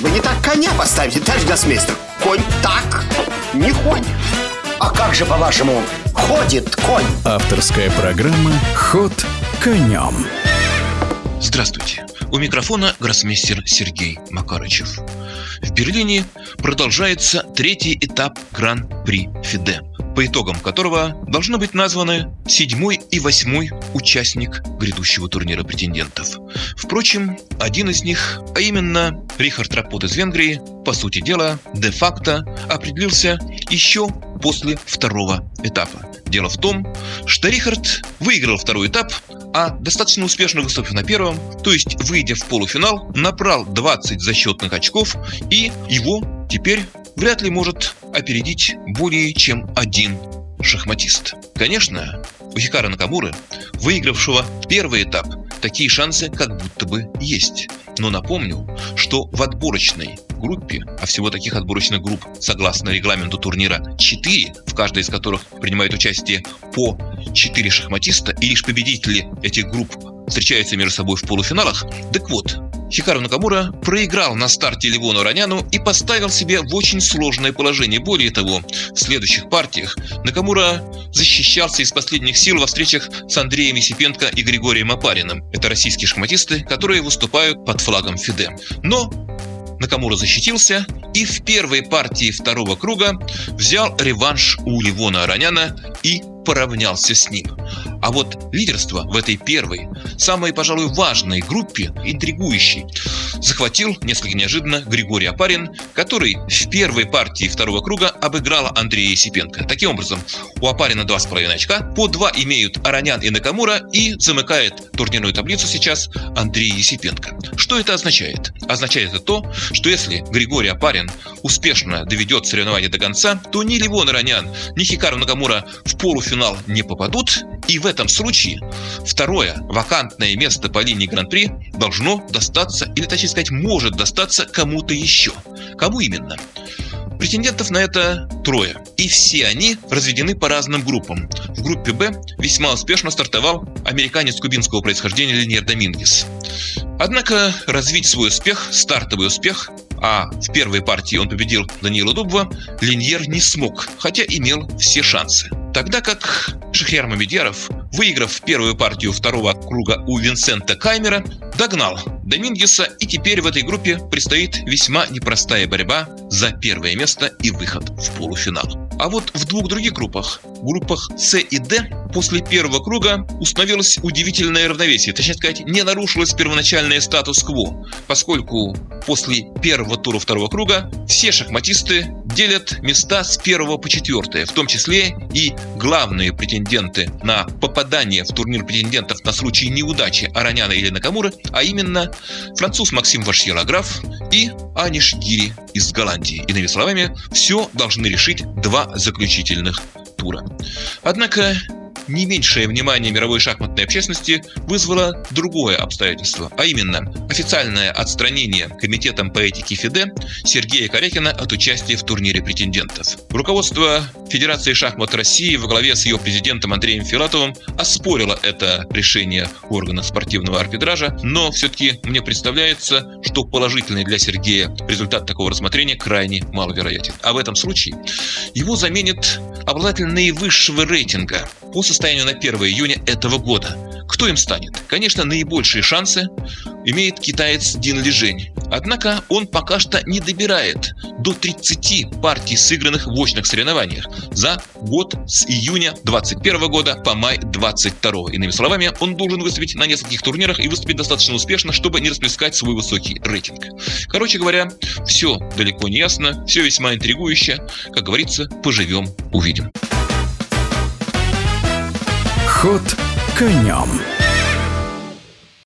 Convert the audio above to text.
Вы не так коня поставите, товарищ гроссмейстер Конь так не ходит А как же, по-вашему, ходит конь? Авторская программа «Ход конем» Здравствуйте! У микрофона гроссмейстер Сергей Макарычев. В Берлине продолжается третий этап Гран-при Фиде по итогам которого должны быть названы седьмой и восьмой участник грядущего турнира претендентов. Впрочем, один из них, а именно Рихард Рапот из Венгрии, по сути дела, де-факто определился еще после второго этапа. Дело в том, что Рихард выиграл второй этап, а достаточно успешно выступив на первом, то есть выйдя в полуфинал, набрал 20 засчетных очков, и его теперь вряд ли может опередить более чем один шахматист. Конечно, у Хикара Накамуры, выигравшего первый этап, такие шансы как будто бы есть. Но напомню, что в отборочной группе, а всего таких отборочных групп, согласно регламенту турнира, 4, в каждой из которых принимают участие по 4 шахматиста, и лишь победители этих групп встречаются между собой в полуфиналах. Так вот, Хикару Накамура проиграл на старте Ливону Раняну и поставил себя в очень сложное положение. Более того, в следующих партиях Накамура защищался из последних сил во встречах с Андреем Есипенко и Григорием Апариным. Это российские шахматисты, которые выступают под флагом ФИДЕ. Но Накамура защитился и в первой партии второго круга взял реванш у Ливона Араняна и поравнялся с ним. А вот лидерство в этой первой, самой, пожалуй, важной группе, интригующей, захватил несколько неожиданно Григорий Апарин, который в первой партии второго круга обыграл Андрея Есипенко. Таким образом, у Апарина 2,5 очка, по 2 имеют Аранян и Накамура, и замыкает турнирную таблицу сейчас Андрей Есипенко. Что это означает? Означает это то, что если Григорий Апарин успешно доведет соревнование до конца, то ни Ливон Аранян, ни Хикару Накамура в полуфинал не попадут, и в этом случае второе вакантное место по линии Гран-при должно достаться, или точнее сказать, может достаться кому-то еще. Кому именно? Претендентов на это трое, и все они разведены по разным группам. В группе «Б» весьма успешно стартовал американец кубинского происхождения Линьер Домингес. Однако развить свой успех, стартовый успех, а в первой партии он победил Даниила Дубова, Линьер не смог, хотя имел все шансы. Тогда как Шахрияр Мамедьяров, выиграв первую партию второго круга у Винсента Каймера, догнал Домингеса, и теперь в этой группе предстоит весьма непростая борьба за первое место и выход в полуфинал. А вот в двух других группах, группах С и Д, после первого круга установилось удивительное равновесие, точнее сказать, не нарушилось первоначальное статус-кво, поскольку после первого тура второго круга все шахматисты делят места с первого по четвертое, в том числе и главные претенденты на попадание в турнир претендентов на случай неудачи Араняна или Накамуры, а именно француз Максим Вашьелаграф и Аниш Гири из Голландии. Иными словами, все должны решить два заключительных тура. Однако не меньшее внимание мировой шахматной общественности вызвало другое обстоятельство, а именно официальное отстранение Комитетом по этике ФИДЕ Сергея Корякина от участия в турнире претендентов. Руководство Федерации шахмат России во главе с ее президентом Андреем Филатовым оспорило это решение органов спортивного арбитража, но все-таки мне представляется, что положительный для Сергея результат такого рассмотрения крайне маловероятен. А в этом случае его заменит обладатель наивысшего рейтинга по состоянию на 1 июня этого года. Кто им станет? Конечно, наибольшие шансы имеет китаец Дин Лижень. Однако он пока что не добирает до 30 партий, сыгранных в очных соревнованиях за год с июня 21 года по май 22. Иными словами, он должен выступить на нескольких турнирах и выступить достаточно успешно, чтобы не расплескать свой высокий рейтинг. Короче говоря, все далеко не ясно, все весьма интригующе. Как говорится, поживем, увидим. Ход конем.